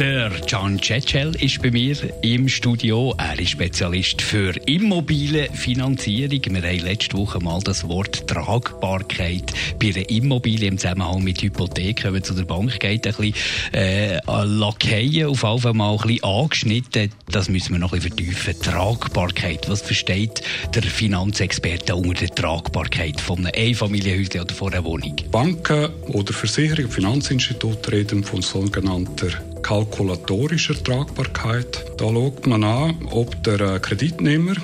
Der Can Cecel ist bei mir im Studio. Er ist Spezialist für Immobilienfinanzierung. Wir haben letzte Woche mal das Wort Tragbarkeit bei der Immobilie im Zusammenhang mit Hypothek, wenn man zu der Bank geht, ein bisschen äh, lackieren, auf jeden mal ein bisschen angeschnitten. Das müssen wir noch ein bisschen vertiefen. Tragbarkeit. Was versteht der Finanzexperte unter der Tragbarkeit von einem Einfamilienhäuschen oder von einer Wohnung? Banken oder Versicherungen, Finanzinstitute reden von sogenannter kalkulatorischer Tragbarkeit. Da schaut man an, ob der äh, Kreditnehmer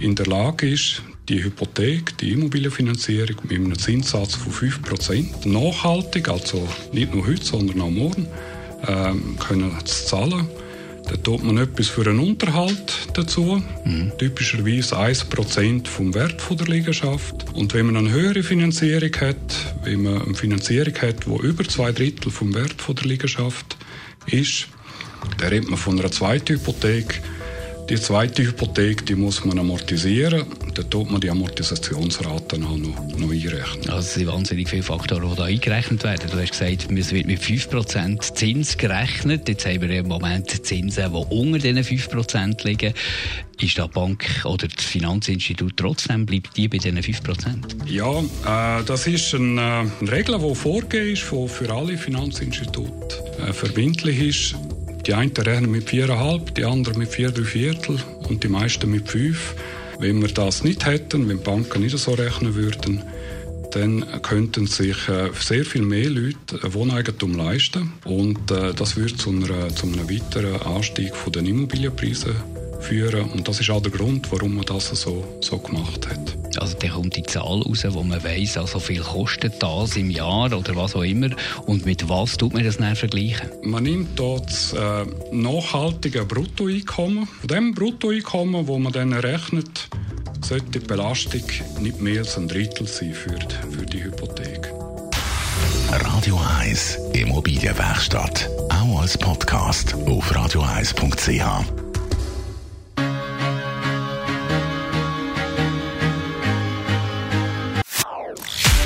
in der Lage ist, die Hypothek, die Immobilienfinanzierung mit einem Zinssatz von 5% nachhaltig, also nicht nur heute, sondern auch morgen, ähm, können zu zahlen. Da tut man etwas für einen Unterhalt dazu, mhm. typischerweise 1% vom Wert der Liegenschaft. Und wenn man eine höhere Finanzierung hat, wenn man eine Finanzierung hat, die über zwei Drittel vom Wert der Liegenschaft ist, da redet man von einer zweiten Hypothek. Die zweite Hypothek die muss man amortisieren. Da tut man die Amortisationsraten auch noch, noch einrechnen. Also es sind wahnsinnig viele Faktoren, die da eingerechnet werden. Du hast gesagt, es wird mit 5% Zins gerechnet. Jetzt haben wir im Moment Zinsen, die unter diesen 5% liegen. Ist die Bank oder das Finanzinstitut trotzdem, bleibt die bei diesen 5%? Ja, äh, das ist eine, eine Regel, die vorgegeben ist, für alle Finanzinstitute äh, verbindlich ist. Die einen rechnen mit 4,5, die anderen mit 4, 3 Viertel und die meisten mit 5. Wenn wir das nicht hätten, wenn die Banken nicht so rechnen würden, dann könnten sich äh, sehr viel mehr Leute Wohneigentum leisten und äh, das würde zu einem weiteren Anstieg der Immobilienpreise führen und das ist auch der Grund, warum man das so, so gemacht hat. Also da kommt die Zahl raus, wo man weiss, also viel kostet das im Jahr oder was auch immer. Und mit was tut man das dann vergleichen? Man nimmt dort das äh, nachhaltige Bruttoeinkommen. Von dem Bruttoeinkommen, wo man dann rechnet, sollte die Belastung nicht mehr als ein Drittel sein für die, für die Hypothek. Radio 1 Immobilienwerkstatt. Auch als Podcast auf radio1.ch.